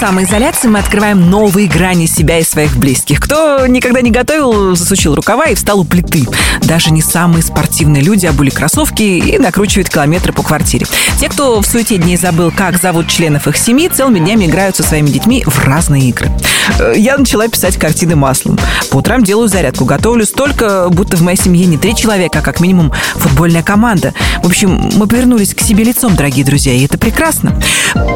самоизоляции мы открываем новые грани себя и своих близких. Кто никогда не готовил, засучил рукава и встал у плиты. Даже не самые спортивные люди обули кроссовки и накручивают километры по квартире. Те, кто в суете дней забыл, как зовут членов их семьи, целыми днями играют со своими детьми в разные игры. Э, я начала писать картины маслом. По утрам делаю зарядку, готовлю столько, будто в моей семье не три человека, а как минимум футбольная команда. В общем, мы повернулись к себе лицом, дорогие друзья, и это прекрасно.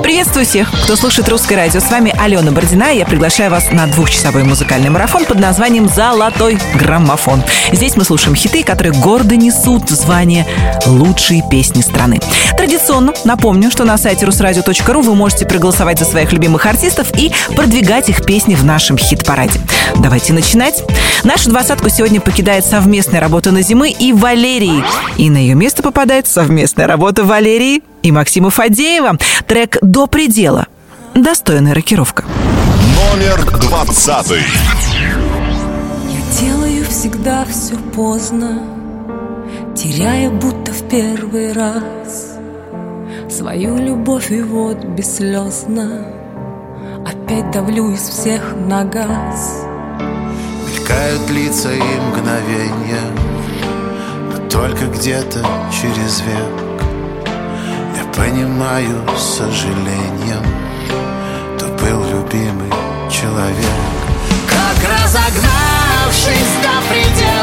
Приветствую всех, кто слушает русское радио. С вами Алена Бородина, я приглашаю вас на двухчасовой музыкальный марафон под названием «Золотой граммофон». Здесь мы слушаем хиты, которые гордо несут звание «Лучшие песни страны». Традиционно напомню, что на сайте русрадио.ру вы можете проголосовать за своих любимых артистов и продвигать их песни в нашем хит-параде. Давайте начинать. Нашу двадцатку сегодня покидает совместная работа на зимы и Валерии. И на ее место попадает совместная работа Валерии и Максима Фадеева. Трек «До предела». Достойная рокировка. Номер двадцатый. Я делаю всегда все поздно, теряя будто в первый раз свою любовь и вот бесслезно опять давлю из всех на газ. Мелькают лица и мгновения, но только где-то через век я понимаю с сожалением, был любимый человек. Как разогнавшись до предела,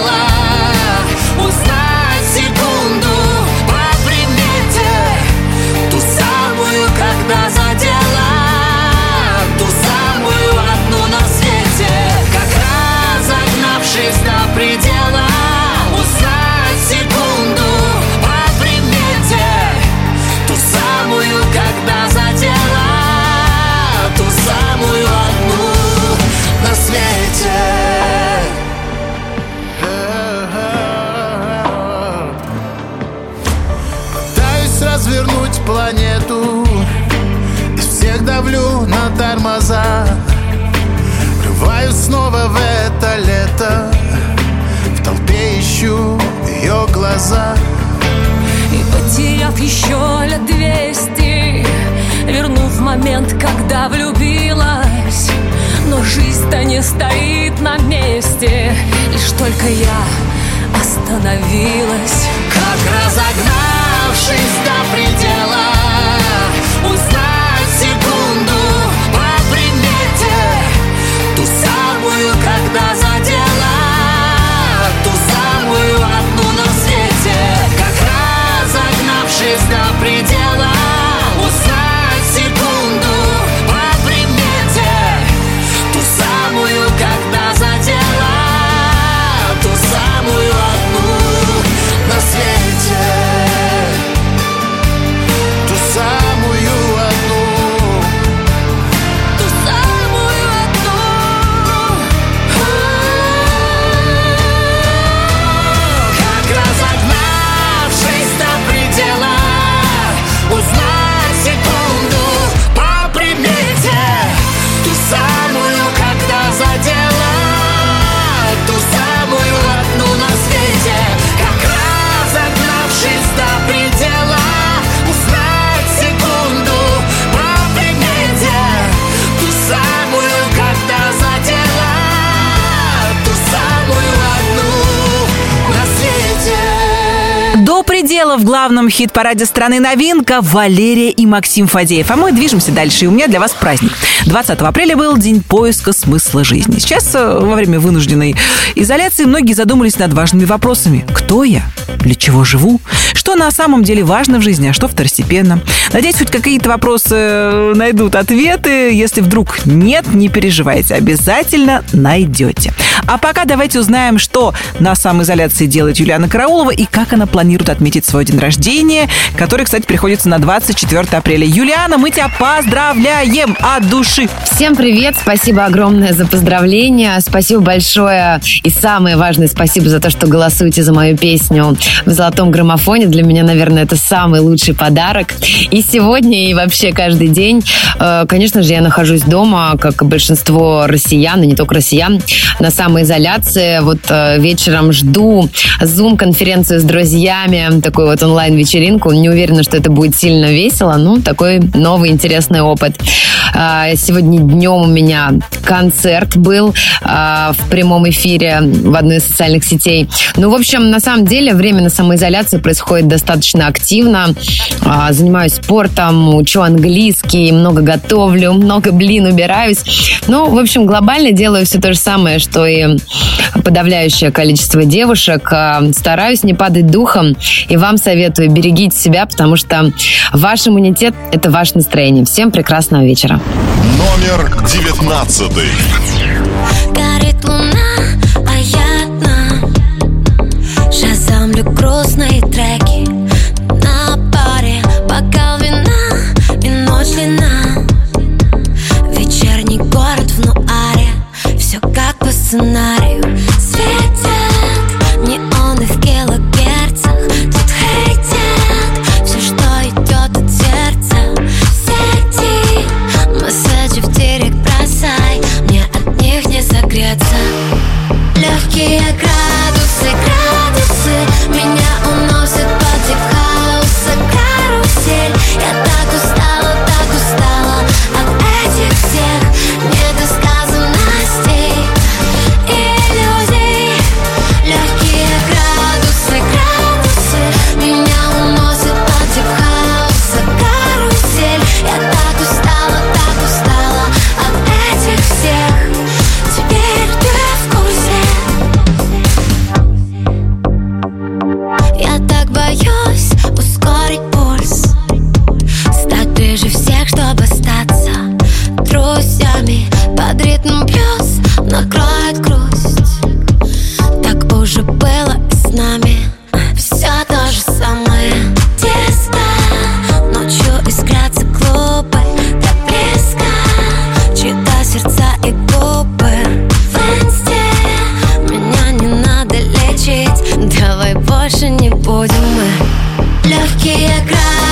давлю на тормоза. Врываюсь снова в это лето. В толпе ищу ее глаза. И потеряв еще лет двести Вернув момент, когда влюбилась. Но жизнь-то не стоит на месте Лишь только я остановилась. Как разогнавшись до предела главном хит-параде страны новинка Валерия и Максим Фадеев. А мы движемся дальше, и у меня для вас праздник. 20 апреля был день поиска смысла жизни. Сейчас, э, во время вынужденной изоляции, многие задумались над важными вопросами. Кто я? Для чего живу? Что на самом деле важно в жизни, а что второстепенно? Надеюсь, хоть какие-то вопросы э, найдут ответы. Если вдруг нет, не переживайте, обязательно найдете. А пока давайте узнаем, что на самоизоляции делает Юлиана Караулова и как она планирует отметить свой день рождения, который, кстати, приходится на 24 апреля. Юлиана, мы тебя поздравляем от души. Всем привет, спасибо огромное за поздравления, спасибо большое и самое важное спасибо за то, что голосуете за мою песню в «Золотом граммофоне». Для меня, наверное, это самый лучший подарок. И сегодня, и вообще каждый день, э, конечно же, я нахожусь дома, как и большинство россиян, и не только россиян, на самоизоляции. Вот э, вечером жду Zoom-конференцию с друзьями, такую вот онлайн-вечеринку. Не уверена, что это будет сильно весело, ну, такой новый интересный опыт. А, сегодня днем у меня концерт был а, в прямом эфире в одной из социальных сетей. Ну, в общем, на самом деле время на самоизоляции происходит достаточно активно. А, занимаюсь спортом, учу английский, много готовлю, много, блин, убираюсь. Ну, в общем, глобально делаю все то же самое, что и подавляющее количество девушек. Стараюсь не падать духом и вам советую, берегите себя, потому что ваш иммунитет – это ваше настроение. Всем прекрасного вечера. Номер девятнадцатый. Горит луна, а я одна Шазамлю грустные треки На паре бокал вина и ночь длина Вечерний город в нуаре Все как по сценарию Легкие градусы, мы Легкие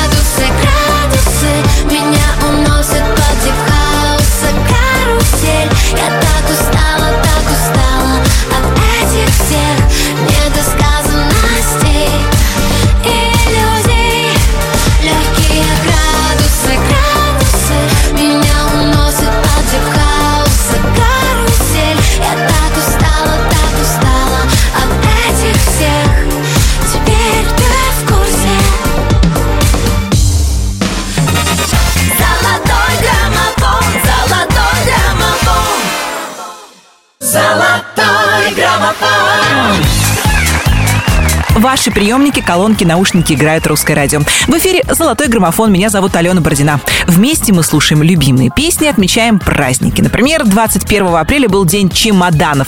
Ваши приемники, колонки, наушники играют русское радио. В эфире «Золотой граммофон». Меня зовут Алена Бородина. Вместе мы слушаем любимые песни, отмечаем праздники. Например, 21 апреля был день чемоданов.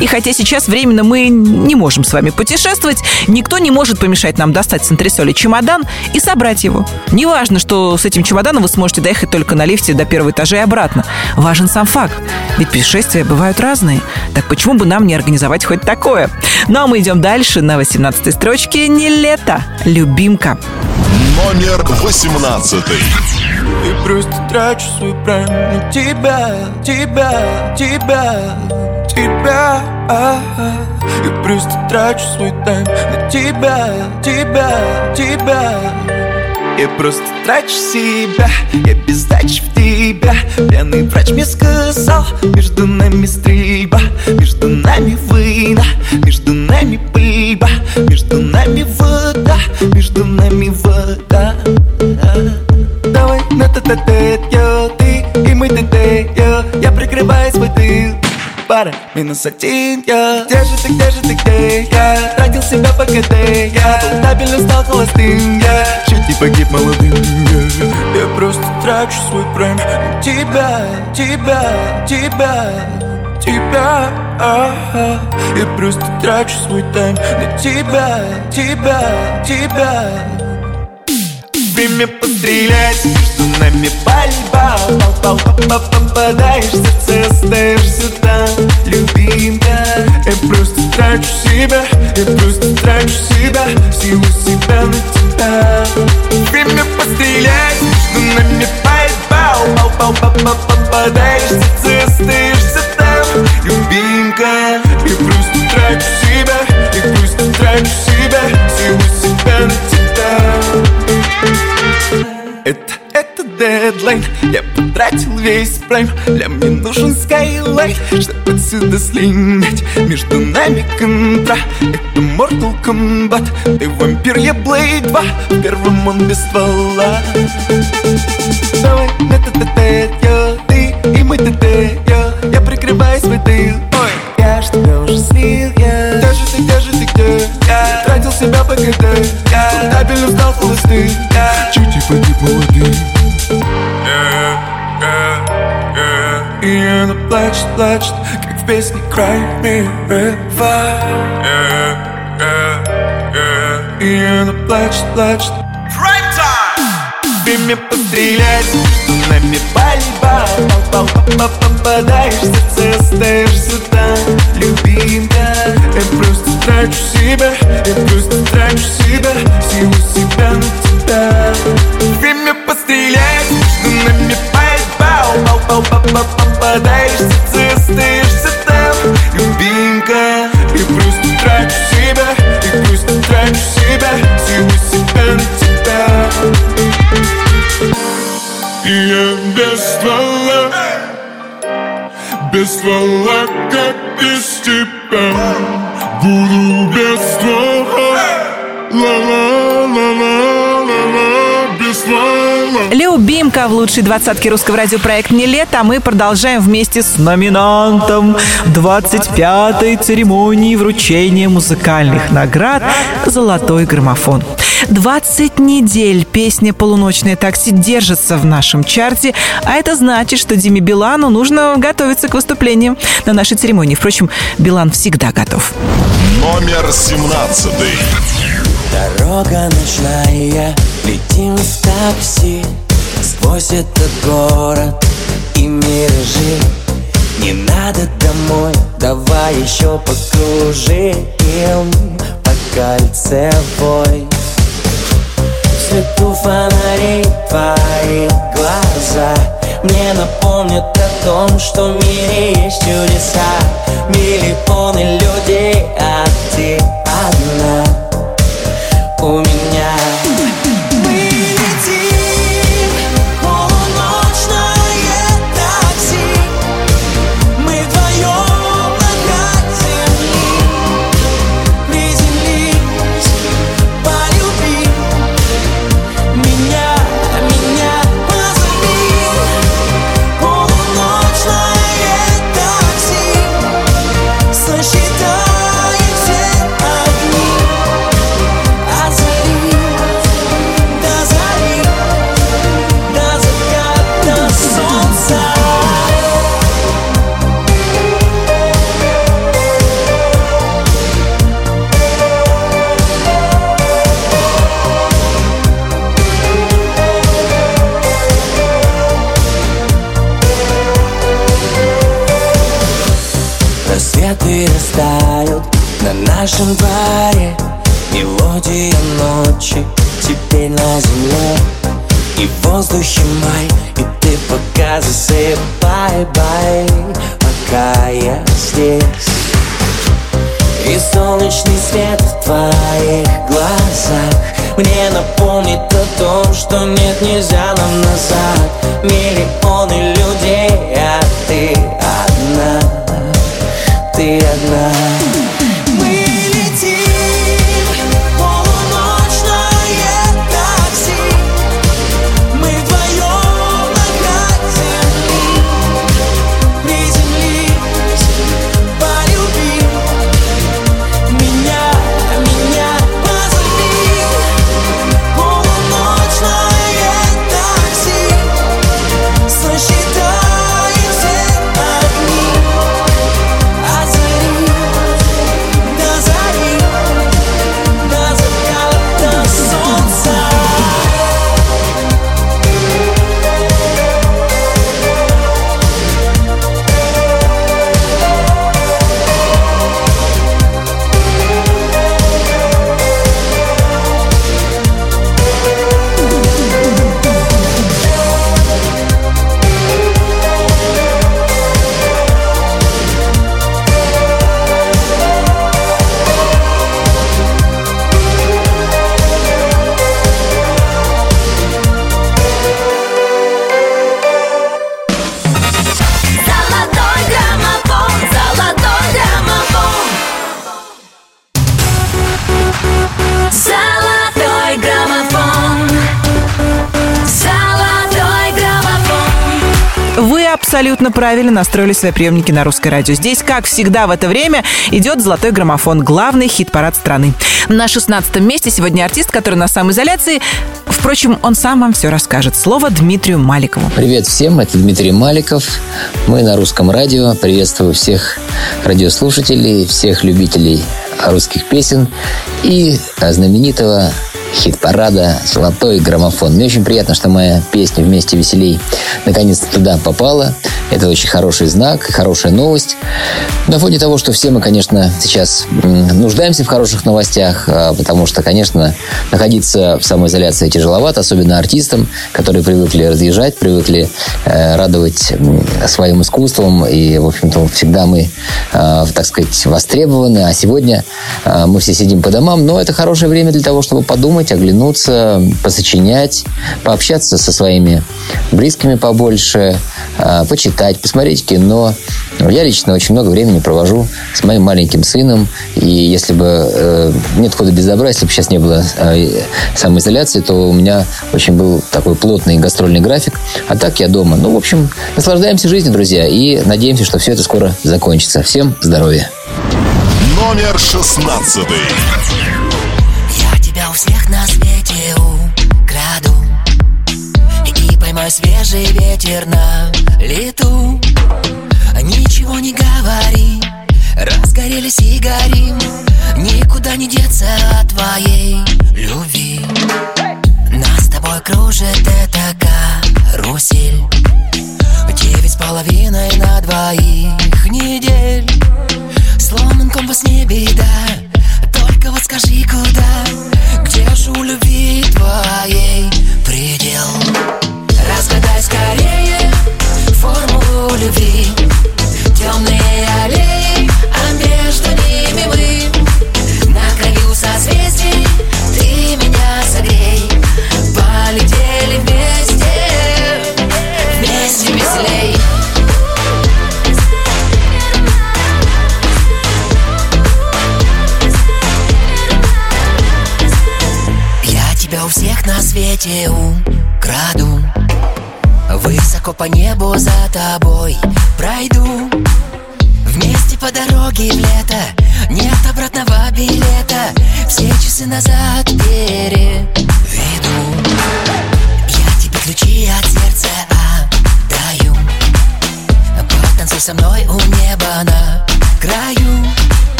И хотя сейчас временно мы не можем с вами путешествовать, никто не может помешать нам достать с антресоли чемодан и собрать его. Неважно, что с этим чемоданом вы сможете доехать только на лифте до первого этажа и обратно. Важен сам факт. Ведь путешествия бывают разные. Так почему бы нам не организовать хоть такое? Ну а мы идем дальше на 18 строчке «Не лето, любимка». Номер восемнадцатый. И просто трачу свой прайм на тебя, тебя, тебя, тебя И просто трачу свой тайм на тебя, тебя, тебя Я просто трачу себя, я без сдачи в тебя. Пьяный врач мне сказал, между нами стрельба Между нами война, между нами пыльба Между нами вода, между нами вода. Давай на тет тет йо, ты и мы тет йо пара минус один я. Где же ты, где же ты, где я? Тратил себя по КД я. Был стабильно, стал холостым я. Чуть не погиб молодым я. Я просто трачу свой прайм на тебя, тебя, тебя Тебя, ага. Я просто трачу свой тайм на тебя, тебя, тебя время пострелять. Между нами пальба пал пал Попадаешь в сердце, остаешься там. Любимка Я просто трачу себя Я просто трачу себя силу себя на тебя. Время пострелять Между нами пальба пал пал Попадаешь в сердце, остаешься там. Любимка Я просто трачу себя Я просто трачу себя силу себя на тебя. Это, это дедлайн. Я потратил весь прайм. Для мне нужен скайлайт Чтобы отсюда слинять Между нами контра. Это Mortal Kombat. Ты вампир, я Blade 2 В первом он без ствола. Давай на тет я Ты и мой тет я Я прикрываю свой тыл. Ой, я ж тебя уже слил, я. Где же ты, где же ты, где? Я тратил себя по КД Я стабильно стал холостым Чуть и погиб молодым И она плачет, плачет, как в песне Cry Me River И она плачет, плачет Время пострелять, между нами пал, Попадаешь в сердце, остаешься там. Любимка, я просто трачу себя Я просто трачу себя, всего себя на тебя. Время пострелять, между нами пальба Пал, пал, пал, пал, Попадаешь в сердце, остаешься там Любимка, я просто трачу себя Я просто трачу себя, всего себя на тебя и я без ствола Без ствола, как без тебя Буду без ствола Ла-ла-ла-ла-ла-ла Без Любимка в лучшей двадцатке русского радиопроект «Не лето», а мы продолжаем вместе с номинантом 25-й церемонии вручения музыкальных наград «Золотой граммофон». 20 недель песня «Полуночное такси» держится в нашем чарте, а это значит, что Диме Билану нужно готовиться к выступлениям на нашей церемонии. Впрочем, Билан всегда готов. Номер 17. Дорога ночная, летим в такси Сквозь этот город и миражи Не надо домой, давай еще покружим По кольцевой В свету фонарей твои глаза. Мне напомнят о том, что в мире есть чудеса. Миллионы людей, а ты одна. У меня на правильно настроили свои приемники на русское радио. Здесь, как всегда в это время, идет «Золотой граммофон», главный хит-парад страны. На 16 месте сегодня артист, который на самоизоляции. Впрочем, он сам вам все расскажет. Слово Дмитрию Маликову. Привет всем, это Дмитрий Маликов. Мы на русском радио. Приветствую всех радиослушателей, всех любителей русских песен и а, знаменитого хит-парада «Золотой граммофон». Мне очень приятно, что моя песня «Вместе веселей» наконец-то туда попала. Это очень хороший знак, хорошая новость. На фоне того, что все мы, конечно, сейчас нуждаемся в хороших новостях, а, потому что, конечно, находиться в самоизоляции тяжеловато, особенно артистам, которые привыкли разъезжать, привыкли э, радовать своим искусством. И, в общем-то, всегда мы, э, так сказать, востребованы. А сегодня э, мы все сидим по домам. Но это хорошее время для того, чтобы подумать, оглянуться, посочинять, пообщаться со своими близкими побольше, э, почитать, посмотреть кино. Я лично очень много времени провожу с моим маленьким сыном. И если бы э, нет хода без добра, если бы сейчас не было э, самоизоляции, то у меня очень был такой плотный гастрольный график. А так я дома. Ну, в общем, наслаждаемся жизнью, друзья, и надеемся, что все это скоро закончится. Всем здоровья! Номер шестнадцатый. Я тебя у всех на свете украду. И поймаю свежий ветер на лету. Ничего не говори Разгорелись и горим. Никуда не деться от твоей любви. Нас с тобой кружит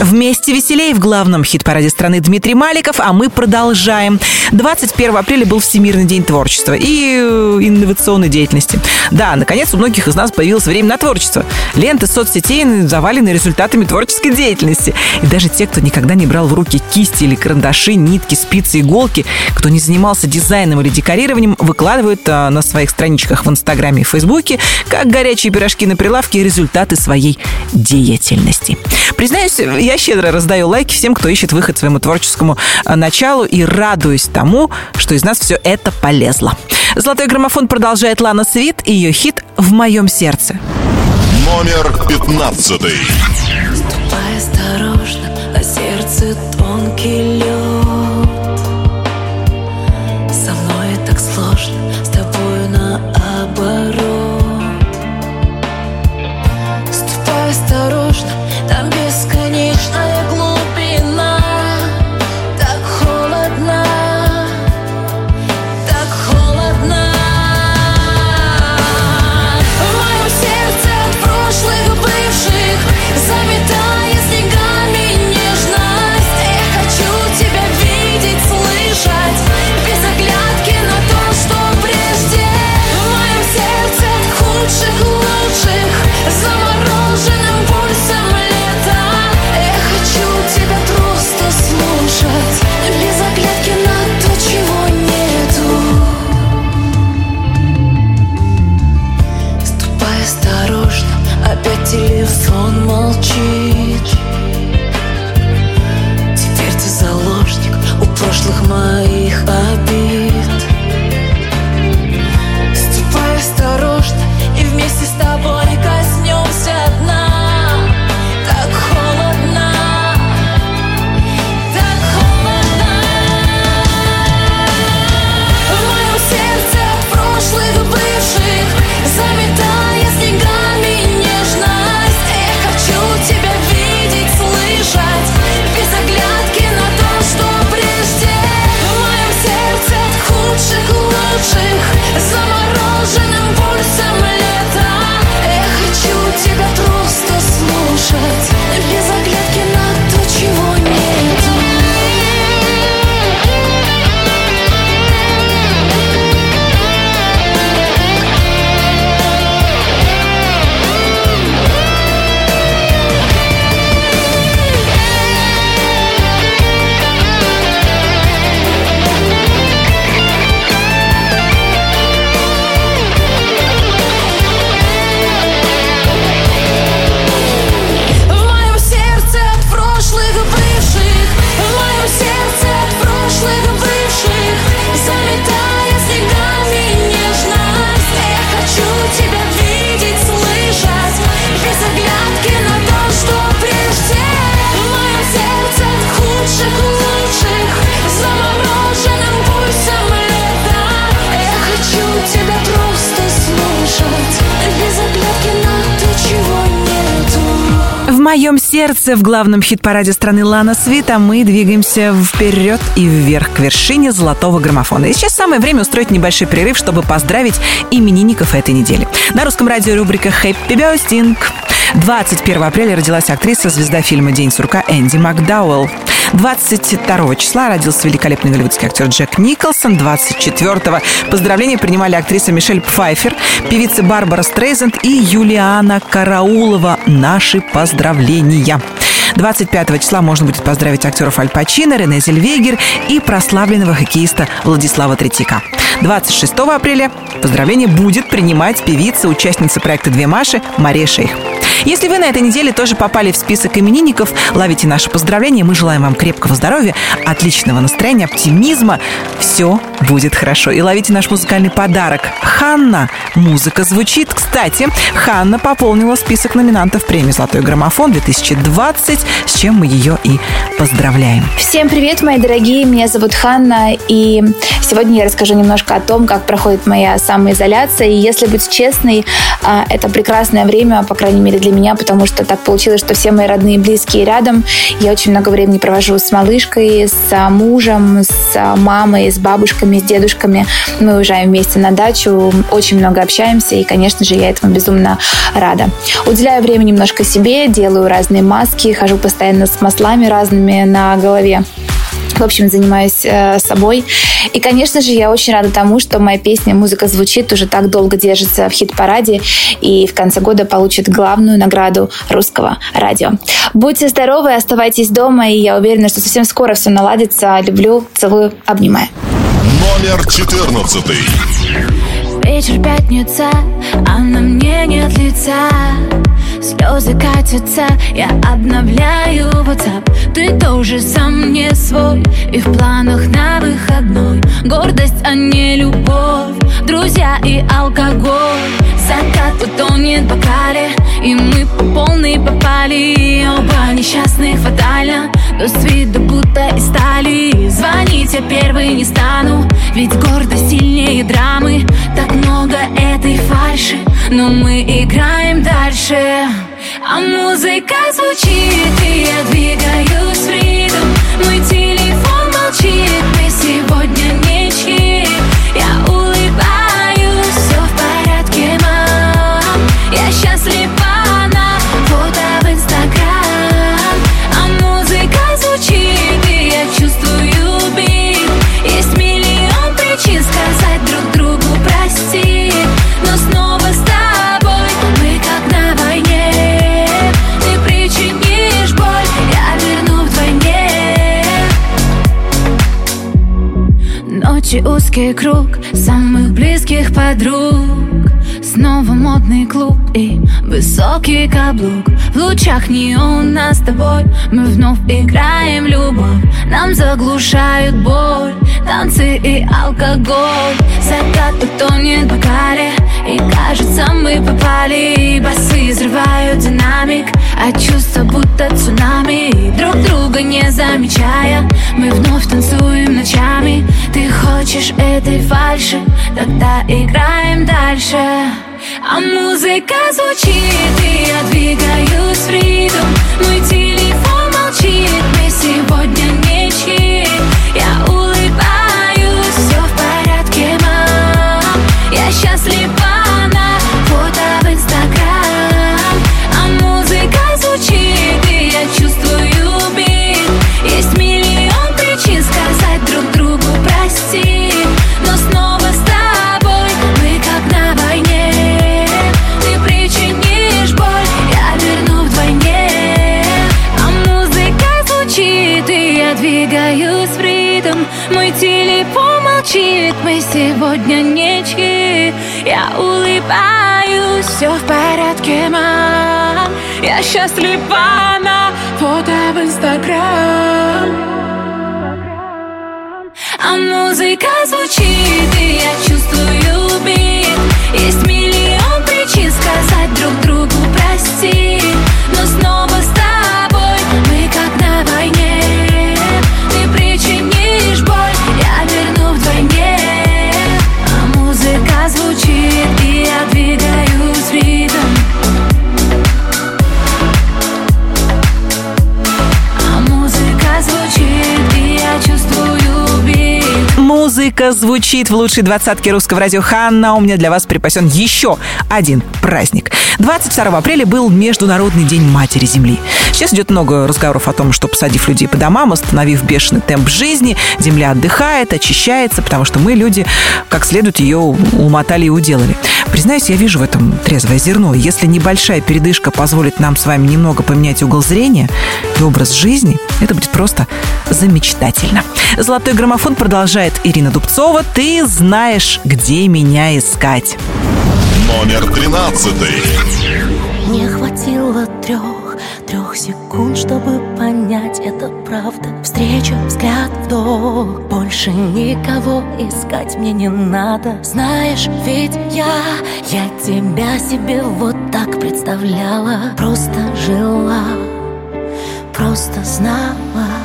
Вместе веселей в главном хит-параде страны Дмитрий Маликов, а мы продолжаем. 21 апреля был Всемирный день творчества и э, инновационной деятельности. Да, наконец у многих из нас появилось время на творчество. Ленты соцсетей завалены результатами творческой деятельности. И даже те, кто никогда не брал в руки кисти или карандаши, нитки, спицы, иголки, кто не занимался дизайном или декорированием, выкладывают а, на своих страничках в Инстаграме и Фейсбуке, как горячие пирожки на прилавке, результаты своей деятельности. Признаюсь, я щедро раздаю лайки всем, кто ищет выход своему творческому а, началу и радуюсь тому, что из нас все это полезло. Золотой граммофон продолжает Лана Свит и ее хит «В моем сердце». Номер пятнадцатый. Ступай осторожно, на сердце тонкий лед сердце в главном хит-параде страны Лана Свита мы двигаемся вперед и вверх к вершине золотого граммофона. И сейчас самое время устроить небольшой перерыв, чтобы поздравить именинников этой недели. На русском радио рубрика «Хэппи Бёстинг». 21 апреля родилась актриса, звезда фильма «День сурка» Энди Макдауэлл. 22 числа родился великолепный голливудский актер Джек Николсон. 24 поздравления принимали актриса Мишель Пфайфер, певицы Барбара Стрейзенд и Юлиана Караулова. Наши поздравления. 25 числа можно будет поздравить актеров Аль Пачино, Рене Зельвегер и прославленного хоккеиста Владислава Третьяка. 26 апреля поздравление будет принимать певица, участница проекта «Две Маши» Мария Шейх. Если вы на этой неделе тоже попали в список именинников, ловите наши поздравления. Мы желаем вам крепкого здоровья, отличного настроения, оптимизма. Все будет хорошо. И ловите наш музыкальный подарок. Ханна. Музыка звучит. Кстати, Ханна пополнила список номинантов премии «Золотой граммофон» 2020, с чем мы ее и поздравляем. Всем привет, мои дорогие, меня зовут Ханна, и сегодня я расскажу немножко о том, как проходит моя самоизоляция, и если быть честной, а, это прекрасное время, по крайней мере для меня, потому что так получилось, что все мои родные и близкие рядом, я очень много времени провожу с малышкой, с а, мужем, с а, мамой, с бабушками, с дедушками, мы уезжаем вместе на дачу, очень много общаемся, и, конечно же, я этому безумно рада. Уделяю время немножко себе, делаю разные маски, хожу постоянно с маслами разными на голове. В общем, занимаюсь э, собой. И, конечно же, я очень рада тому, что моя песня «Музыка звучит» уже так долго держится в хит-параде и в конце года получит главную награду русского радио. Будьте здоровы, оставайтесь дома, и я уверена, что совсем скоро все наладится. Люблю, целую, обнимаю. Номер 14. Вечер пятница, а на мне нет лица. Слезы катятся, я обновляю WhatsApp. Ты тоже сам не свой И в планах на выходной. Гордость, а не любовь Друзья и алкоголь. Закат утонет в бокале И мы по полной попали. Оба несчастных фатально Но с виду будто из стали. Звонить я первый не стану Ведь гордость сильнее драмы. Так много этой фальши Но мы играем дальше. А музыка звучит, и я двигаюсь в ритм. Мой телефон молчит, мы сегодня ничьи Я улыбаюсь, все в порядке, мам. Я счастлива Узкий круг самых близких подруг Снова модный клуб и высокий каблук. В лучах неона с тобой. Мы вновь играем любовь. Нам заглушают боль, танцы и алкоголь. Закат утонет в бокале и кажется мы попали. И басы взрывают динамик. А чувства будто цунами. Друг друга не замечая. Мы вновь танцуем ночами. Ты хочешь этой фальши? Тогда играем дальше А музыка звучит И я двигаюсь в ритм. Мой телефон молчит Мы сегодня ничьи Я улыбаюсь все в порядке, мам. Я счастлива на фото в Инстаграм Музыка звучит в лучшей двадцатке русского радио Ханна. У меня для вас припасен еще один праздник. 22 апреля был Международный день Матери Земли. Сейчас идет много разговоров о том, что посадив людей по домам, остановив бешеный темп жизни, Земля отдыхает, очищается, потому что мы, люди, как следует ее умотали и уделали. Признаюсь, я вижу в этом трезвое зерно. Если небольшая передышка позволит нам с вами немного поменять угол зрения и образ жизни, это будет просто замечательно. Золотой граммофон продолжает Ирина Дубцова. Ты знаешь, где меня искать. Номер тринадцатый. Не хватило трех, трех секунд, чтобы понять, это правда. Встреча, взгляд, вдох. Больше никого искать мне не надо. Знаешь, ведь я, я тебя себе вот так представляла. Просто жила, просто знала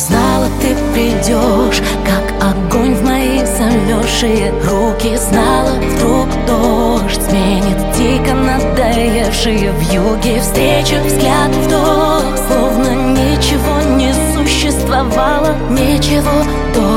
Знала, ты придешь, как огонь в мои замерзшие руки. Знала, вдруг дождь сменит дико надоевшие в юге Встреча, взгляд, вдох, словно ничего не существовало Ничего до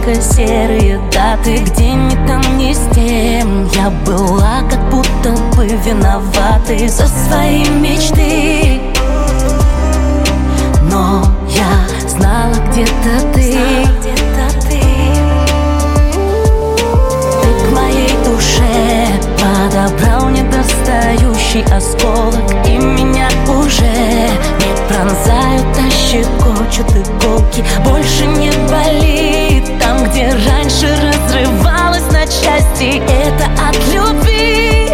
только серые даты Где ни там, ни с тем Я была как будто бы виноватой За свои мечты. Но я знала где-то ты. Ты к моей душе подобрал недостающий осколок И меня уже не пронзают, щекочут иголки. Больше не болит там, где раньше разрывалась на части. Это от любви,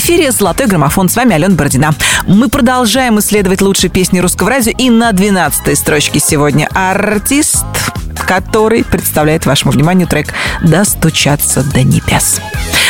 эфире «Золотой граммофон». С вами Алена Бородина. Мы продолжаем исследовать лучшие песни русского радио. И на 12 строчке сегодня артист, который представляет вашему вниманию трек «Достучаться до небес».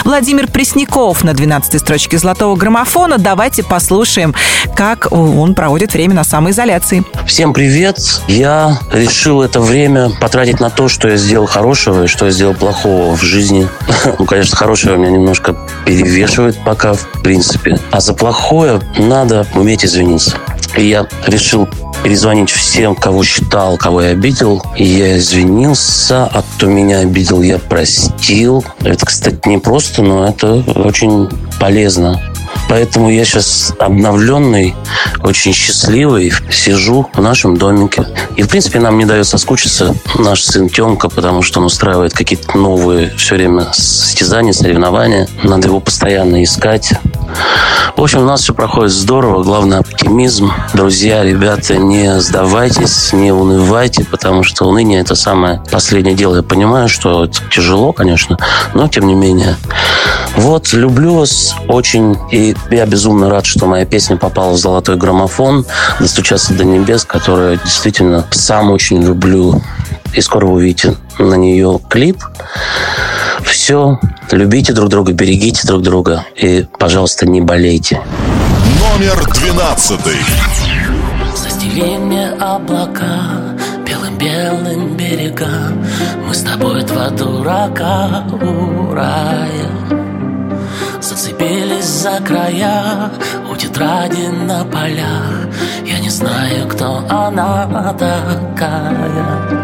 Владимир Пресняков на 12 строчке «Золотого граммофона». Давайте послушаем, как он проводит время на самоизоляции. Всем привет! Я решил это время потратить на то, что я сделал хорошего и что я сделал плохого в жизни. Ну, конечно, хорошее у меня немножко перевешивает пока, в принципе. А за плохое надо уметь извиниться. И я решил перезвонить всем, кого считал, кого я обидел. И я извинился, а кто меня обидел, я простил. Это, кстати, не просто, но это очень полезно. Поэтому я сейчас обновленный, очень счастливый, сижу в нашем домике. И, в принципе, нам не дает соскучиться наш сын Тёмка, потому что он устраивает какие-то новые все время состязания, соревнования. Надо его постоянно искать. В общем, у нас все проходит здорово. Главное, оптимизм. Друзья, ребята, не сдавайтесь, не унывайте, потому что уныние – это самое последнее дело. Я понимаю, что это тяжело, конечно, но тем не менее. Вот, люблю вас очень. И я безумно рад, что моя песня попала в золотой граммофон «Достучаться до небес», которую я действительно сам очень люблю. И скоро вы увидите на нее клип. Все. Любите друг друга, берегите друг друга. И, пожалуйста, не болейте. Номер двенадцатый. Застели мне облака белым-белым берега Мы с тобой два дурака у рая Зацепились за края у тетради на полях Я не знаю, кто она такая.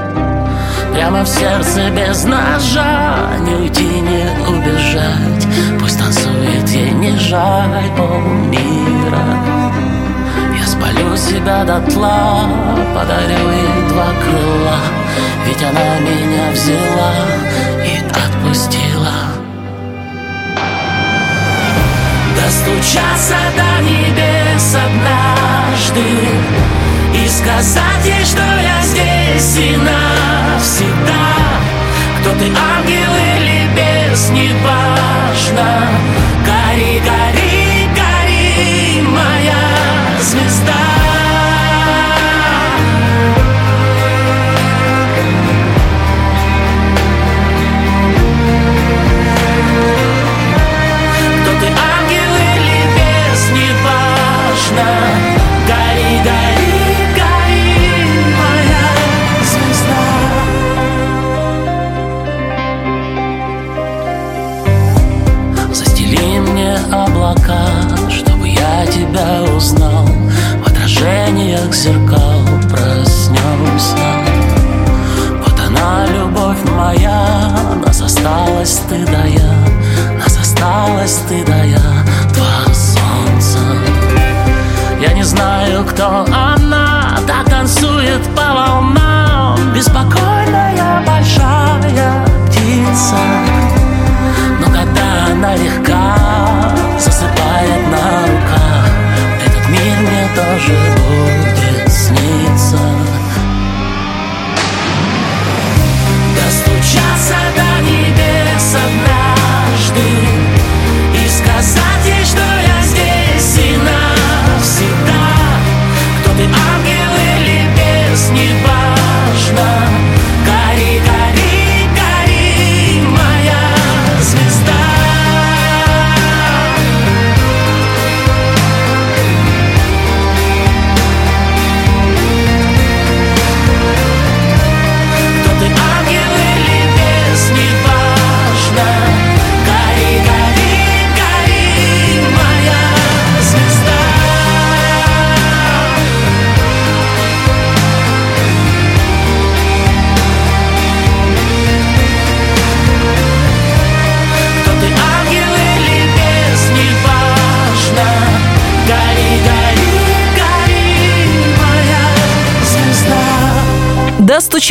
Прямо в сердце без ножа Не уйти, не убежать. Пусть танцует, ей не жаль полмира Я спалю себя дотла Подарю ей два крыла. Ведь она меня взяла И отпустила Достучаться до небес однажды И сказать ей, что я здесь и навсегда. Кто ты, ангел или бес, неважно. Гори, гори, гори, моя звезда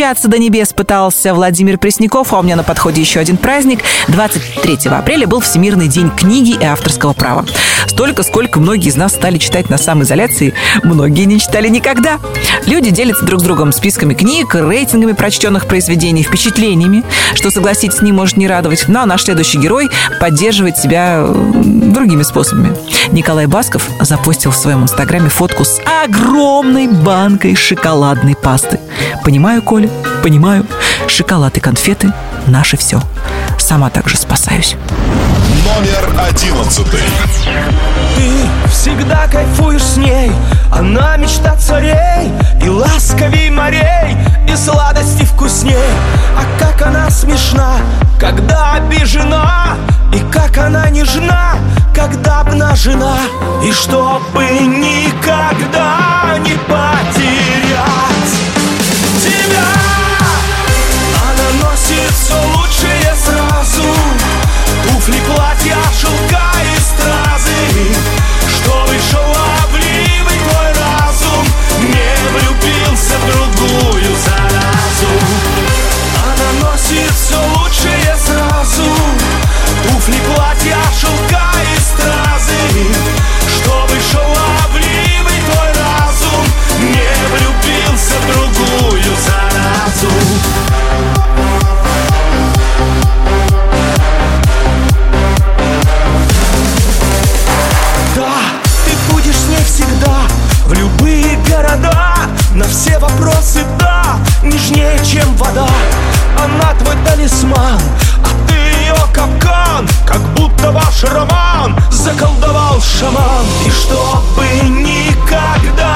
Достучаться до небес пытался Владимир Пресняков, а у меня на подходе еще один праздник. 23 апреля был Всемирный день книги и авторского права. Столько, сколько многие из нас стали читать на самоизоляции, многие не читали никогда. Люди делятся друг с другом списками книг, рейтингами прочтенных произведений, впечатлениями, что, согласитесь, не может не радовать. Ну а наш следующий герой поддерживает себя э, другими способами. Николай Басков запостил в своем инстаграме фотку с огромной банкой шоколадной пасты. Понимаю, Коля, понимаю. Шоколад и конфеты – наше все. Сама также спасаюсь. Номер одиннадцатый. Ты всегда кайфуешь с ней Она мечта царей И ласковей морей И сладости вкусней А как она смешна Когда обижена И как она нежна Когда обнажена И чтобы никогда не потерять Тебя. Она носит все лучшее сразу. Туфли, платья, шелка вода Она твой талисман А ты ее капкан Как будто ваш роман Заколдовал шаман. И чтобы никогда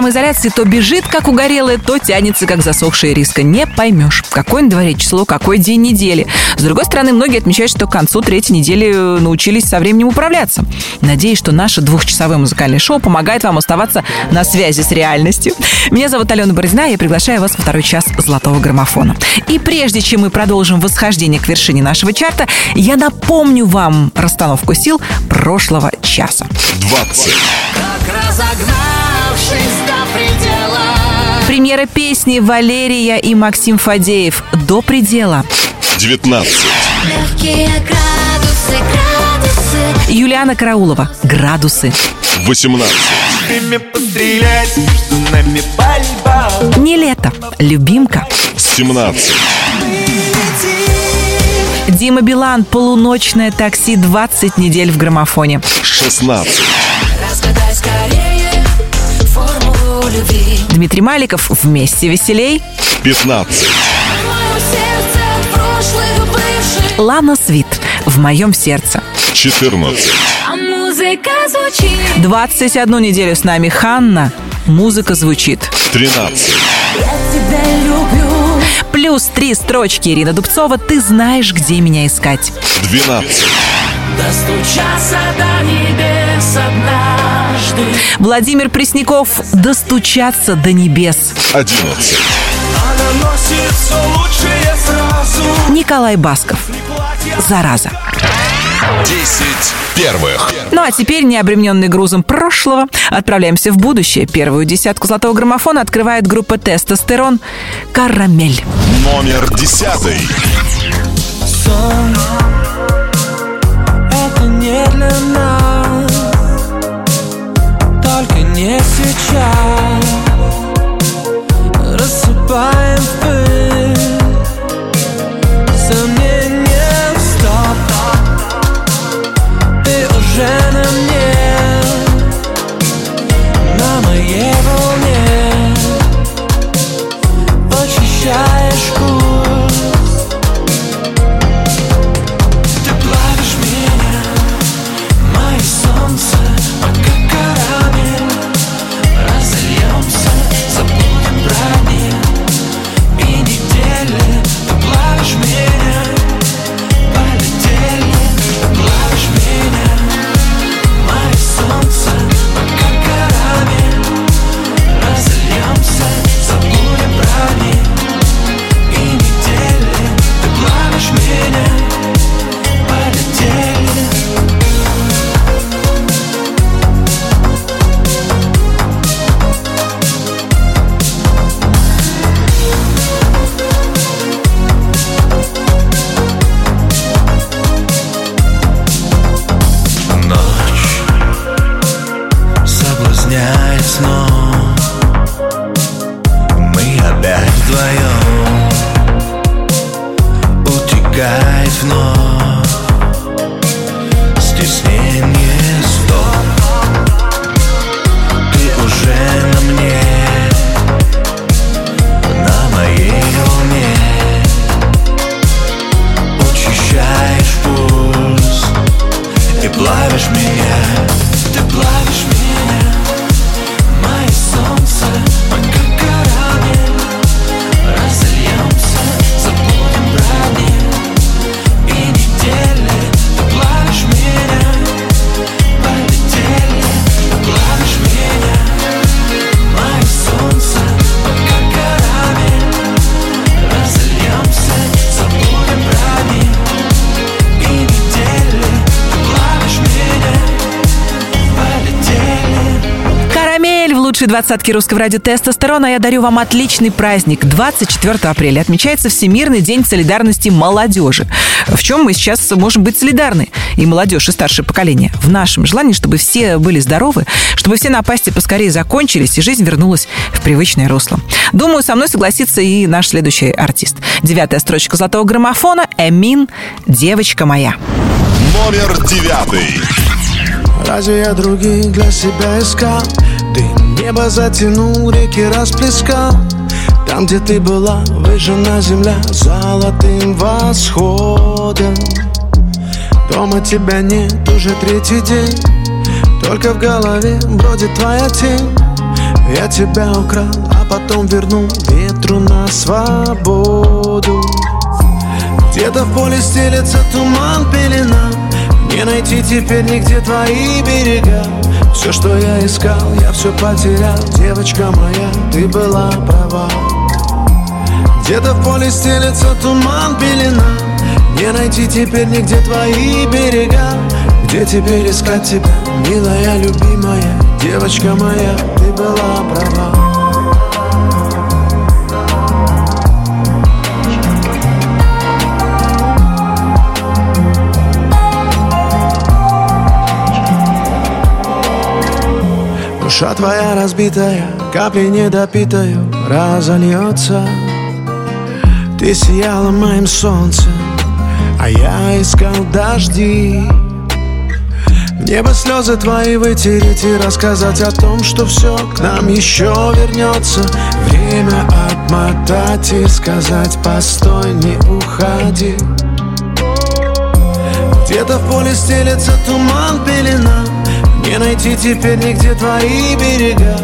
самоизоляции то бежит, как угорелое, то тянется, как засохшая риска. Не поймешь, какое на дворе число, какой день недели. С другой стороны, многие отмечают, что к концу третьей недели научились со временем управляться. Надеюсь, что наше двухчасовое музыкальное шоу помогает вам оставаться на связи с реальностью. Меня зовут Алена Бородина, и я приглашаю вас во второй час «Золотого граммофона». И прежде чем мы продолжим восхождение к вершине нашего чарта, я напомню вам расстановку сил прошлого часа. 20. Как предела Премьера песни Валерия и Максим Фадеев «До предела». 19. Легкие градусы, градусы Юлиана Караулова «Градусы». 18. Время пострелять, между нами пальба «Не лето», «Любимка». 17. Дима Билан «Полуночное такси» 20 недель в граммофоне. 16. Любви Дмитрий Маликов «Вместе веселей». 15. Мое сердце от прошлых бывших Лана Свит «В моем сердце». 14. А музыка звучит 21 неделю с нами Ханна. Музыка звучит. 13. Я тебя люблю Плюс три строчки Ирина Дубцова «Ты знаешь, где меня искать». 12. Достучаться до небес Владимир Пресняков «Достучаться до небес». 11. Она носит все лучшее сразу Николай Басков «Зараза». 10 первых. Ну а теперь, не обремененный грузом прошлого, отправляемся в будущее. Первую десятку золотого граммофона открывает группа «Тестостерон» «Карамель». Номер 10. Сон Это не для нас Только не сейчас Двадцатке русского радио «Тестостерон», а я дарю вам отличный праздник. 24 апреля отмечается Всемирный день солидарности молодежи. В чем мы сейчас можем быть солидарны? И молодежь, и старшее поколение. В нашем желании, чтобы все были здоровы, чтобы все напасти поскорее закончились, и жизнь вернулась в привычное русло. Думаю, со мной согласится и наш следующий артист. Девятая строчка золотого граммофона «Эмин. Девочка моя». Номер 9. Разве я других для себя искал? Небо затянул, реки расплескал Там, где ты была, выжжена земля Золотым восходом. Дома тебя нет уже третий день. Только в голове бродит твоя тень. Я тебя украл, а потом вернул ветру на свободу. Где-то в поле стелется туман, пелена Не найти теперь нигде твои берега. Все, что я искал, я все потерял. Девочка моя, ты была права. Где-то в поле стелется туман, пелена. Не найти теперь нигде твои берега. Где теперь искать тебя, милая, любимая? Девочка моя, ты была права Душа твоя разбитая, капли недопитаю разольется Ты сияла моим солнцем, а я искал дожди. Небо слезы твои вытереть и рассказать о том, что все к нам еще вернется Время отмотать и сказать, постой, не уходи Где-то в поле стелется туман, пелена Не найти теперь нигде твои берега.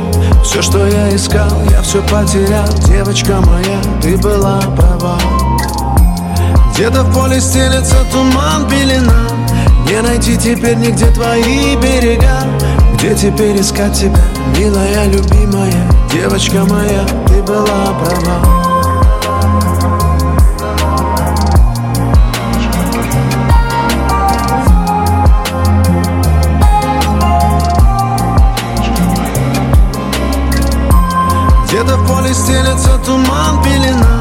Все, что я искал, я все потерял. Девочка моя, ты была права. Где-то в поле стелется туман, пелена. Не найти теперь нигде твои берега. Где теперь искать тебя, милая, любимая? Девочка моя, ты была права Где-то в поле стелется туман, пелена.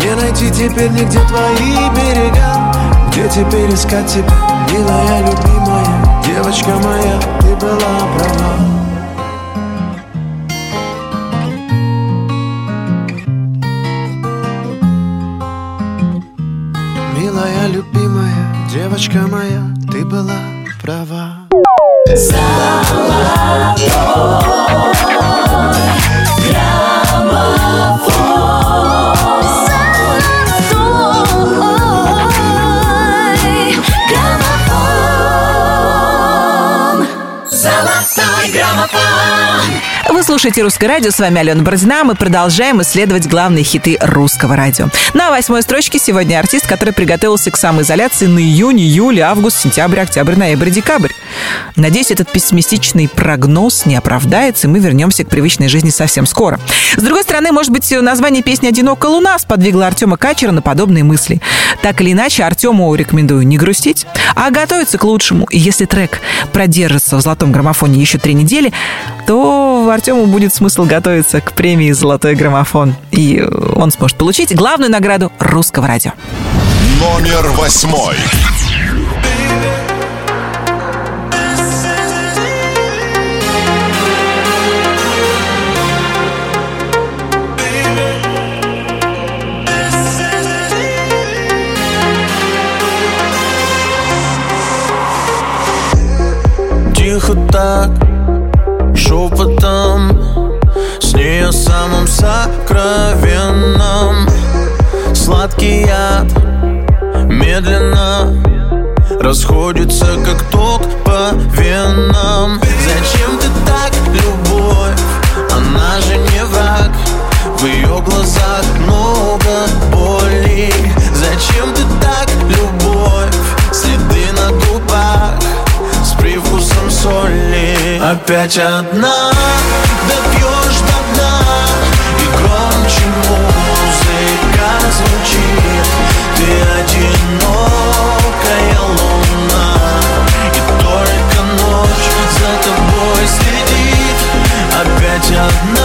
Не найти теперь нигде твои берега. Где теперь искать тебя, милая, любимая? Девочка моя, ты была права. Милая, любимая, девочка моя, ты была права. Золотой слушаете «Русское радио», с вами Алена Бородина. Мы продолжаем исследовать главные хиты русского радио. На восьмой строчке сегодня артист, который приготовился к самоизоляции на июнь, июль, август, сентябрь, октябрь, ноябрь, декабрь. Надеюсь, этот пессимистичный прогноз не оправдается, и мы вернемся к привычной жизни совсем скоро. С другой стороны, может быть, название песни «Одинокая луна» сподвигло Артема Качера на подобные мысли. Так или иначе, Артему рекомендую не грустить, а готовиться к лучшему. И если трек продержится в золотом граммофоне еще три недели, то Артему будет смысл готовиться к премии «Золотой граммофон». И он сможет получить главную награду русского радио. Номер восьмой. Тихо так, С ней о самом сокровенном. Сладкий яд медленно Расходится, как ток по венам. Зачем ты так, любовь? Она же не враг. В ее глазах много боли. Зачем ты так, любовь? Следы на губах с привкусом соли. Опять одна, Опять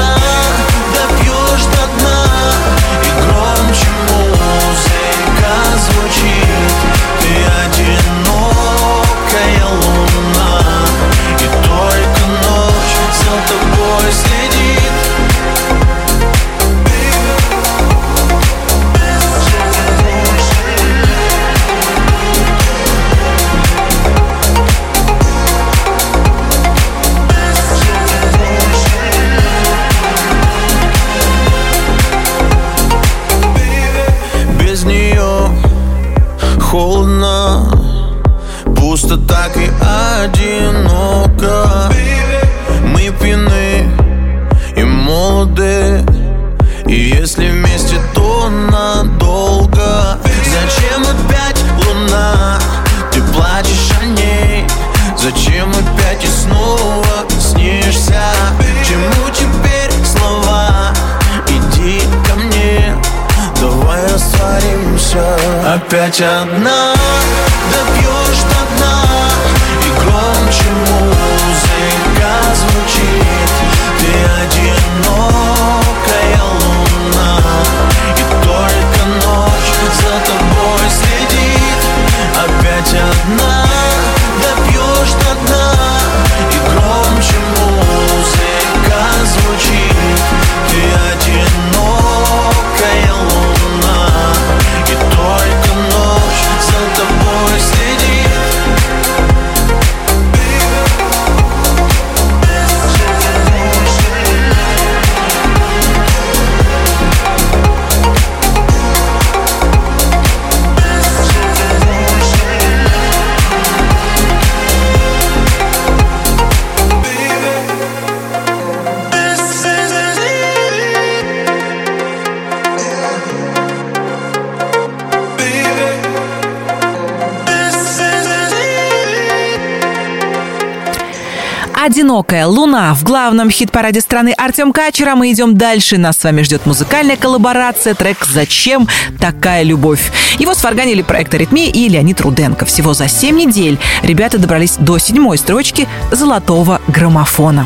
«Одинокая луна» в главном хит-параде страны Артем Качера. Мы идем дальше. Нас с вами ждет музыкальная коллаборация, трек «Зачем такая любовь?». Его сварганили проект «Аритмия» и Леонид Руденко. Всего за 7 недель ребята добрались до седьмой строчки золотого граммофона.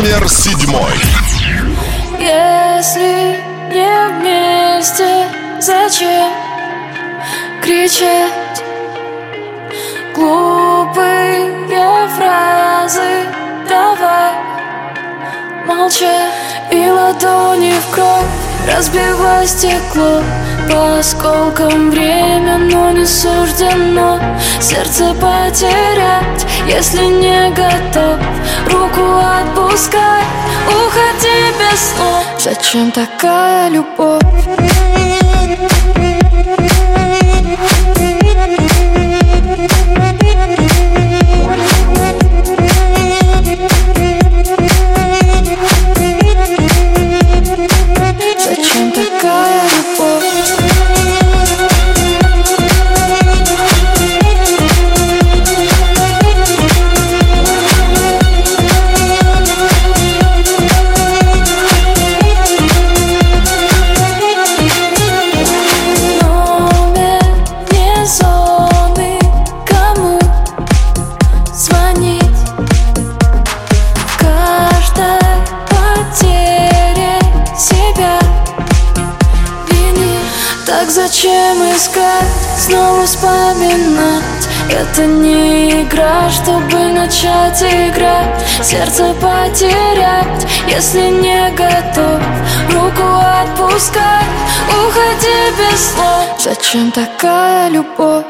Номер седьмой. Если не вместе, зачем кричать? Давай молча И ладони в кровь Разбивай стекло. По осколкам время, но не суждено Сердце потерять, если не готов Руку отпускай, уходи без слов Зачем такая любовь? Вспоминать. Это не игра, чтобы начать играть. Сердце потерять, если не готов. Руку отпускать, уходи без слов. Зачем такая любовь?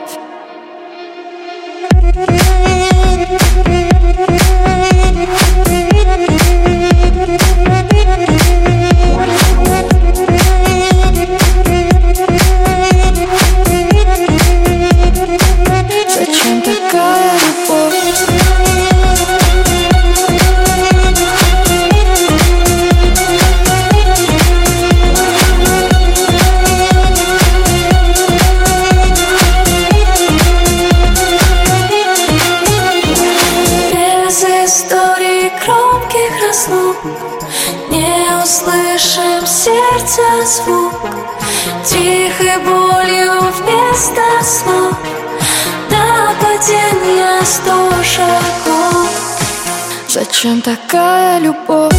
Зачем такая любовь?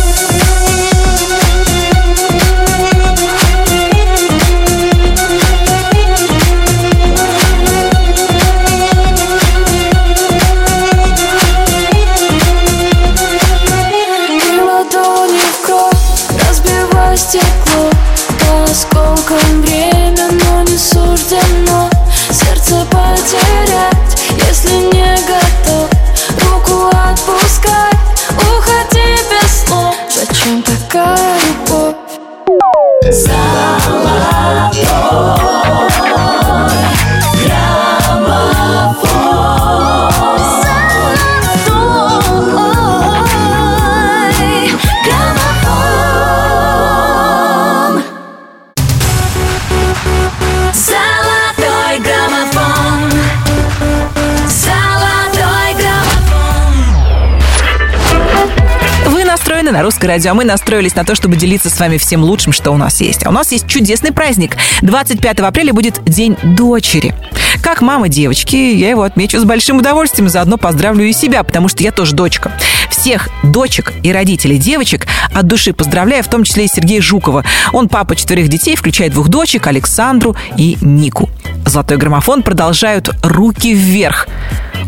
Русское радио. А мы настроились на то, чтобы делиться с вами всем лучшим, что у нас есть. А у нас есть чудесный праздник. 25 апреля будет День дочери. Как мама девочки, я его отмечу с большим удовольствием, заодно поздравлю и себя, потому что я тоже дочка. Всех дочек и родителей девочек от души поздравляю, в том числе и Сергея Жукова. Он папа четверых детей, включая двух дочек, Александру и Нику. Золотой граммофон продолжают «Руки вверх».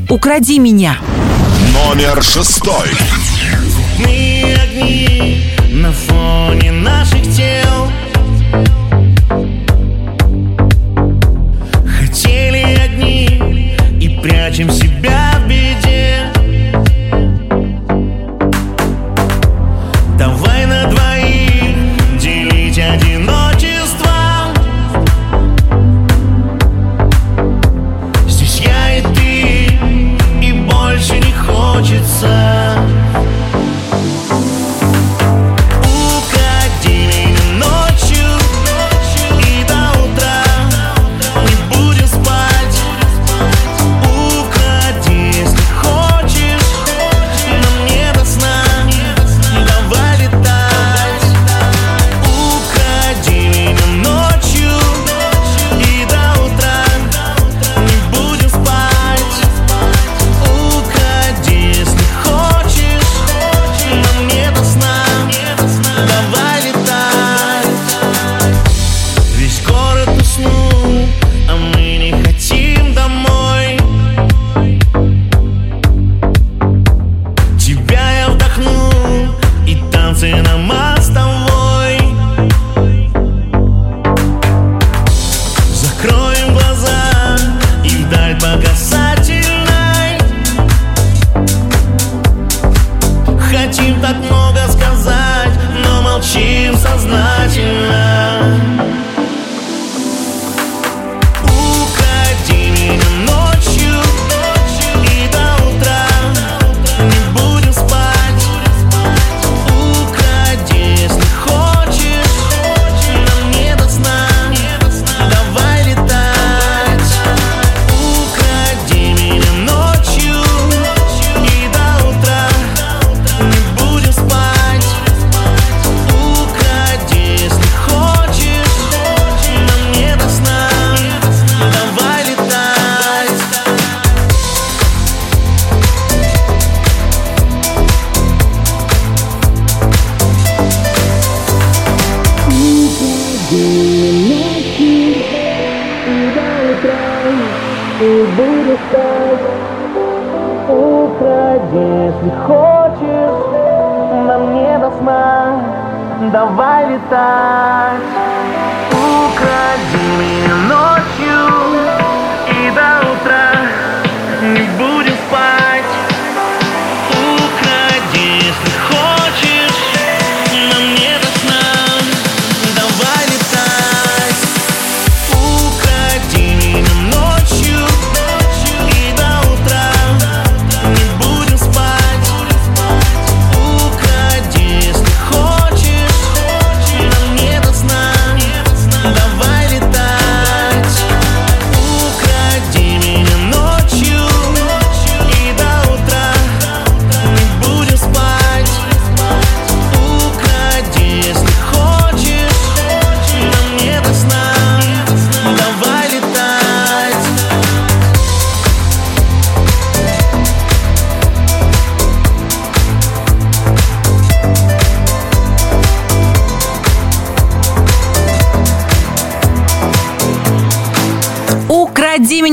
«Укради меня». Номер шестой. Мы огни на фоне наших тел. Хотели одни и прячем себя в беде. Давай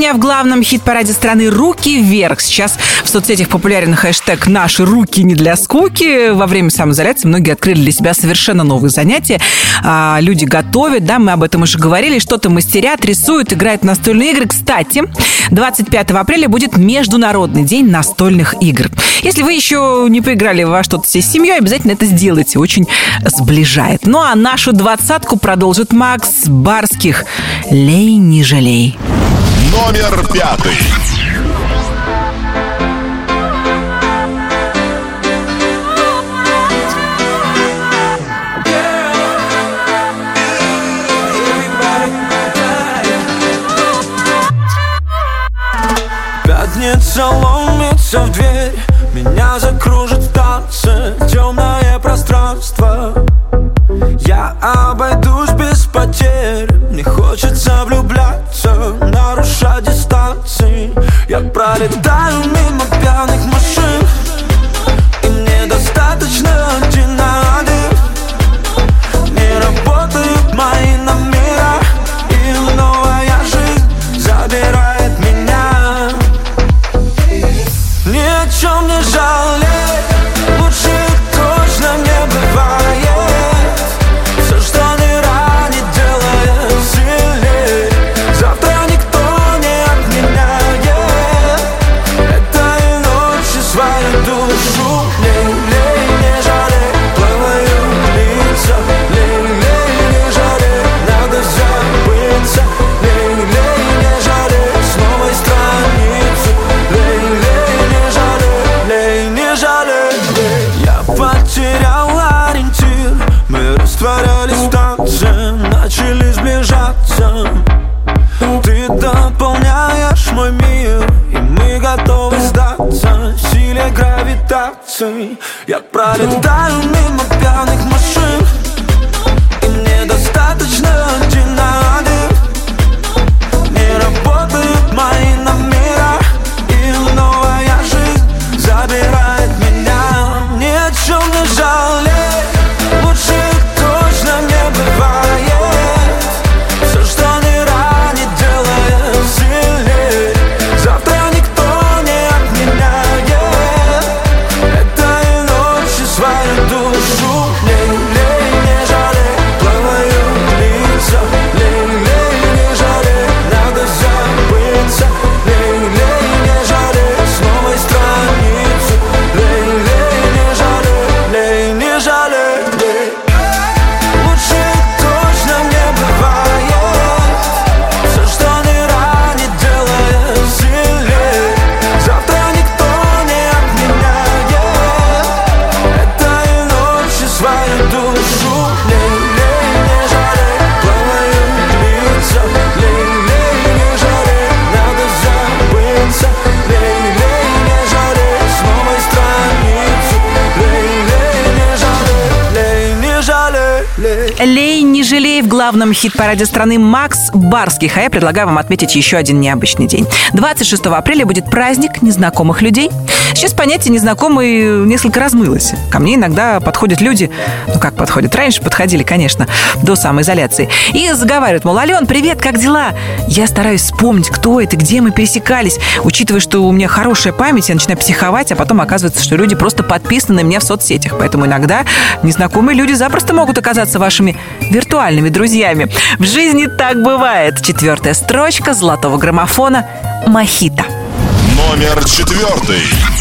меня» в главном хит-параде страны «Руки вверх». Сейчас в соцсетях популярен хэштег «Наши руки не для скуки». Во время самоизоляции многие открыли для себя совершенно новые занятия. А, люди готовят, да, мы об этом уже говорили, что-то мастерят, рисуют, играют в настольные игры. Кстати, 25 апреля будет Международный день настольных игр. Если вы еще не поиграли во что-то всей семьей, обязательно это сделайте. Очень сближает. Ну а нашу двадцатку продолжит Макс Барских. «Лей, не жалей». Номер пятый. Пятница ломится в дверь Меня закружит в танце Темное пространство Я обойдусь без потерь. Мне хочется влюбляться Нарушать дистанции. Я пролетаю мимо пьяных машин И мне достаточно один на один Не работают мои номера И новая жизнь забирает меня. Ни о чем не жалей гравитации Я пролетаю мимо пьяных машин хит-параде страны Макс Барских. А я предлагаю вам отметить еще один необычный день. 26 апреля будет праздник незнакомых людей. Сейчас понятие незнакомый несколько размылось. Ко мне иногда подходят люди, ну как подходят, раньше подходили, конечно, до самоизоляции, и заговаривают, мол, Ален, привет, как дела? Я стараюсь вспомнить, кто это, где мы пересекались. Учитывая, что у меня хорошая память, я начинаю психовать, а потом оказывается, что люди просто подписаны на меня в соцсетях. Поэтому иногда незнакомые люди запросто могут оказаться вашими виртуальными друзьями. В жизни так бывает. Четвертая строчка золотого граммофона «Мохито». Номер четвертый.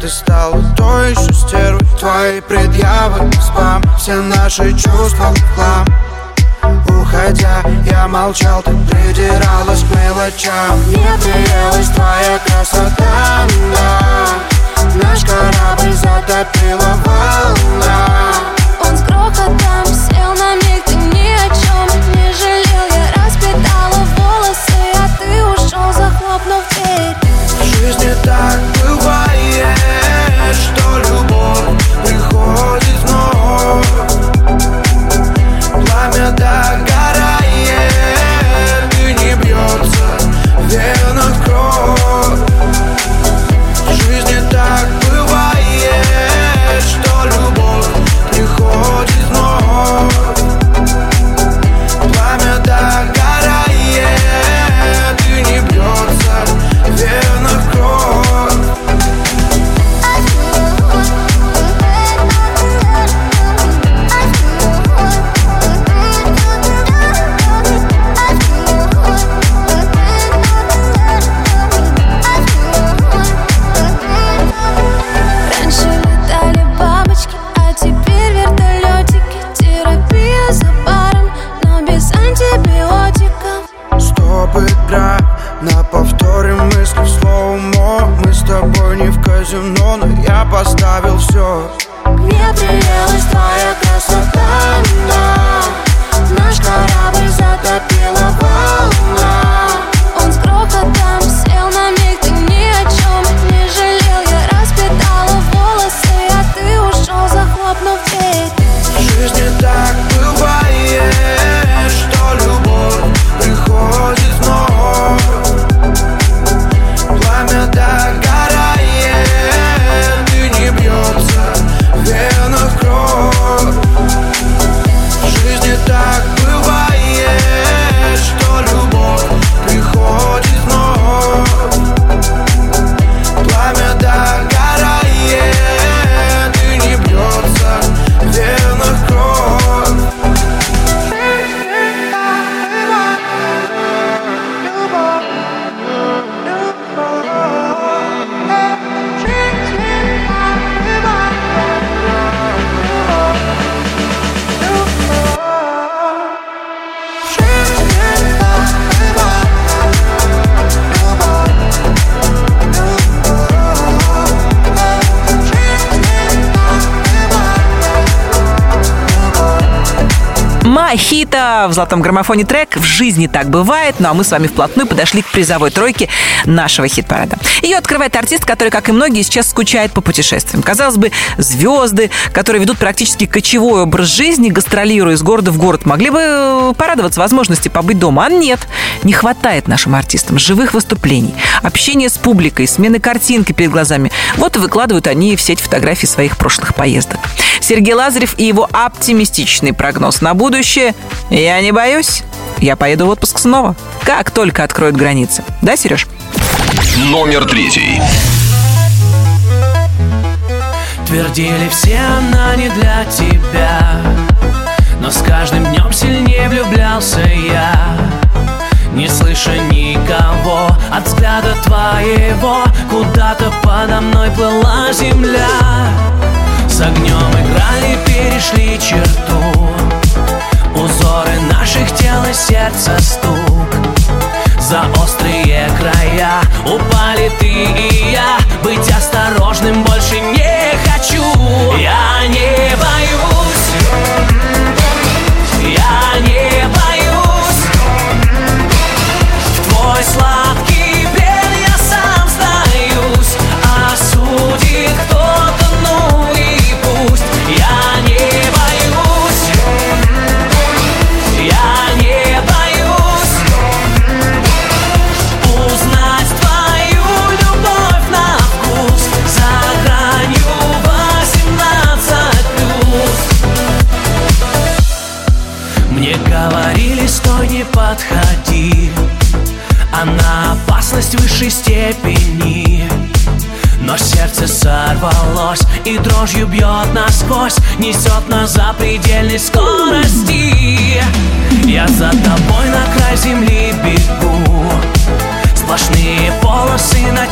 ты стала той еще стервой Твои предъявы, спам, все наши чувства в хлам. Уходя, я молчал, ты придиралась к мелочам. Мне приелась твоя красота, да. Наш корабль затопила волна. Он с грохотом сел на миг, ты ни о чем не жалел. Я распитала волосы, а ты ушел, захлопнув дверь В жизни так бывает, что любовь приходит вновь Мохито в золотом граммофоне трек «В жизни так бывает». Ну а мы с вами вплотную подошли к призовой тройке нашего хит-парада. Ее открывает артист, который, как и многие, сейчас скучает по путешествиям. Казалось бы, звезды, которые ведут практически кочевой образ жизни, гастролируя из города в город, могли бы э, порадоваться возможности побыть дома. А нет, не хватает нашим артистам живых выступлений, общения с публикой, смены картинки перед глазами. Вот и выкладывают они в сеть фотографии своих прошлых поездок. Сергей Лазарев и его оптимистичный прогноз на будущее. Я не боюсь. Я поеду в отпуск снова. Как только откроют границы. Да, Сереж? Номер третий. Твердили все, она не для тебя Но с каждым днем сильнее влюблялся я Не слыша никого от взгляда твоего Куда-то подо мной плыла земля С огнем играли, перешли черту Узоры наших тел и сердца стук. За острые края упали ты и я. Быть осторожным больше не хочу. Я не боюсь. высшей степени. Но сердце сорвалось и дрожью бьет насквозь Несет нас за предельной скорости. Я за тобой на край земли бегу. Сплошные полосы на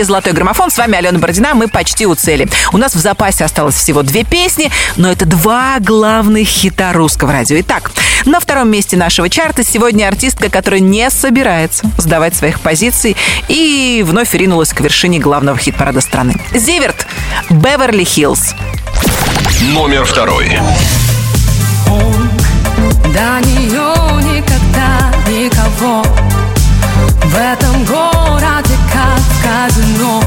эфире «Золотой граммофон». С вами Алена Бородина. Мы почти у цели. У нас в запасе осталось всего две песни, но это два главных хита русского радио. Итак, на втором месте нашего чарта сегодня артистка, которая не собирается сдавать своих позиций и вновь ринулась к вершине главного хит-парада страны. Зиверт «Беверли-Хиллз». Номер второй. Он до нее никогда никого в этом городе казино.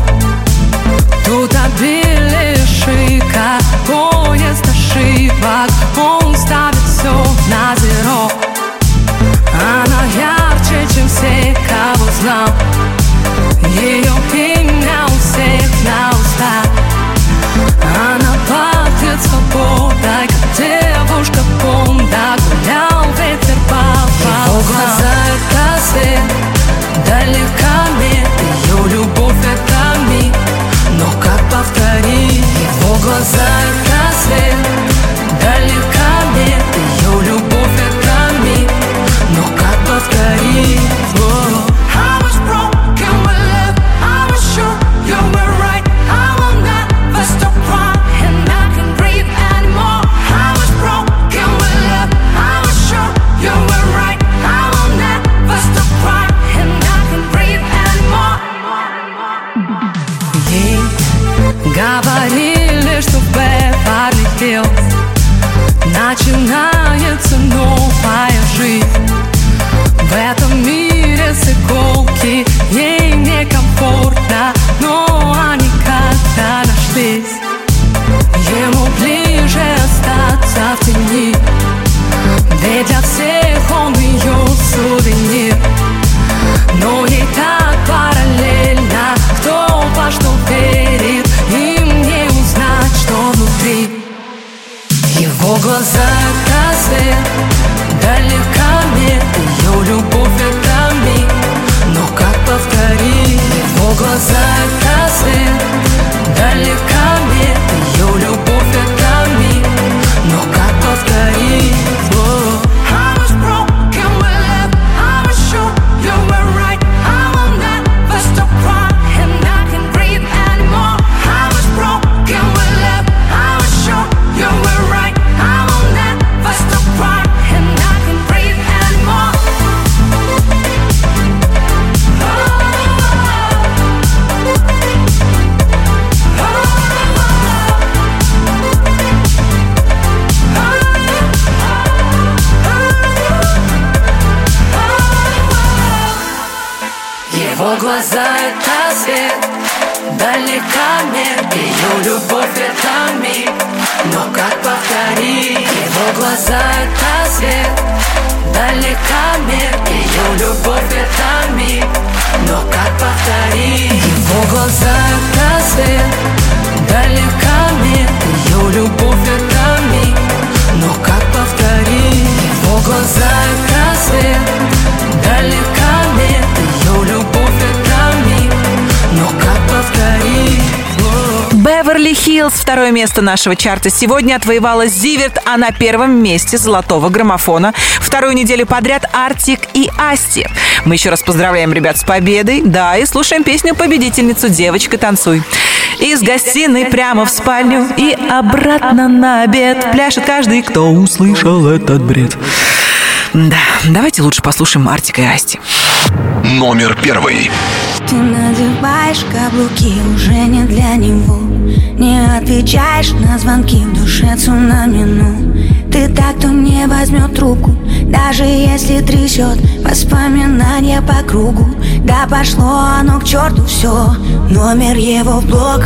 Тут обили шика, поезд ошибок. Он ставит все на зеро. Она ярче, чем все, кого знал. Беверли-Хиллз, второе место нашего чарта, сегодня отвоевала Зиверт, а на первом месте золотого граммофона вторую неделю подряд Артик и Асти. Мы еще раз поздравляем ребят с победой, да, и слушаем песню победительницу «Девочка, танцуй». Из гостиной прямо в спальню и обратно на обед пляшет каждый, кто услышал этот бред. Да, давайте лучше послушаем Артика и Асти. Номер первый. Ты надеваешь каблуки уже не для него. Не отвечаешь на звонки в душе цунамину. Ты так, кто не возьмет трубку Даже если трясет воспоминания по кругу. Да пошло оно к черту все Номер его в блог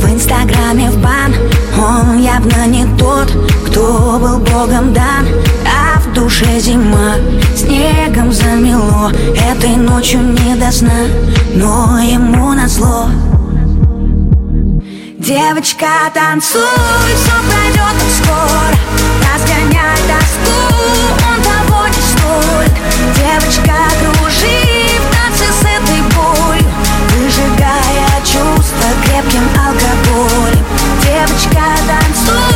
В инстаграме в бан. Он явно не тот, кто был богом дан. А душе зима Снегом замело Этой ночью не до сна Но ему назло. Девочка, танцуй, все пройдет скоро Разгоняй тоску, он того не стоит Девочка, кружи в танце с этой болью Выжигая чувства крепким алкоголем. Девочка, танцуй,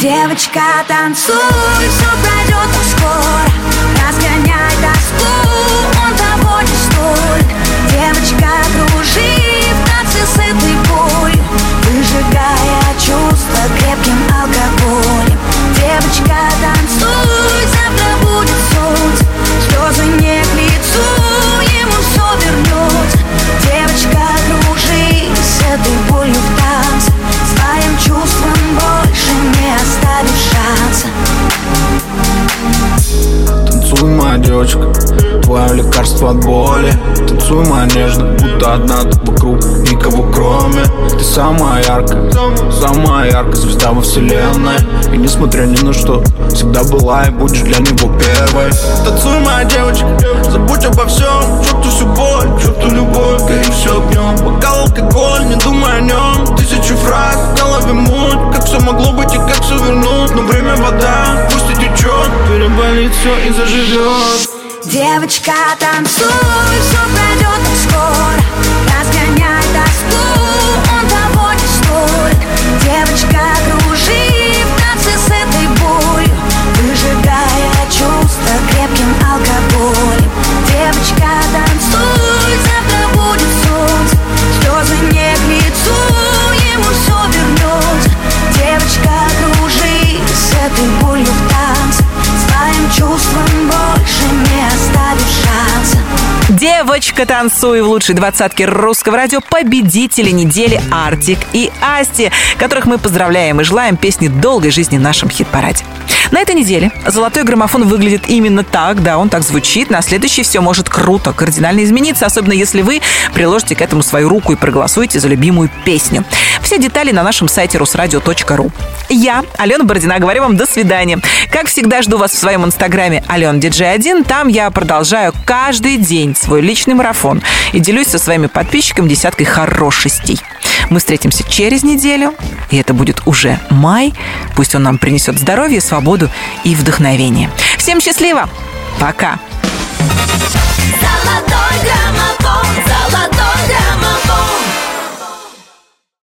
Девочка, танцуй, все пройдет скоро Разгоняй тоску, он того не стоит Девочка, кружи в танце с этой болью Выжигая чувства крепким алкоголем. Девочка, девочка, твое лекарство от боли. Танцуй, моя нежно, будто одна ты вокруг Никого кроме. Ты самая яркая, самая яркая звезда во вселенной. И несмотря ни на что, всегда была и будешь для него первой. Танцуй, моя девочка, забудь обо всем. Черту всю боль, черту любовь, гори все огнем Бокал алкоголь, не думай о нем Тысячи фраз, в голове муть. Как все могло быть и как все вернуть? Но время вода, пусть и течет Переболит все и заживет Девочка, танцуй, все пройдет скоро. Разгоняй тоску, он того не стоит Девочка, кружи в танце с этой болью Выжигая чувства крепким алкоголем. Девочка, танцуй, Девочка, танцуй в лучшей двадцатке русского радио победители недели Артик и Асти, которых мы поздравляем и желаем песни долгой жизни в нашем хит-параде. На этой неделе золотой граммофон выглядит именно так, да, он так звучит. На следующий все может круто, кардинально измениться, особенно если вы приложите к этому свою руку и проголосуете за любимую песню. Все детали на нашем сайте русрадио.ру. Я, Алена Бородина, говорю вам до свидания. Как всегда, жду вас в своем инстаграме Алена Диджей 1. Там я продолжаю каждый день свой личный личный марафон и делюсь со своими подписчиками десяткой хорошестей. Мы встретимся через неделю, и это будет уже май. Пусть он нам принесет здоровье, свободу и вдохновение. Всем счастливо! Пока! Золотой граммофон, золотой граммофон.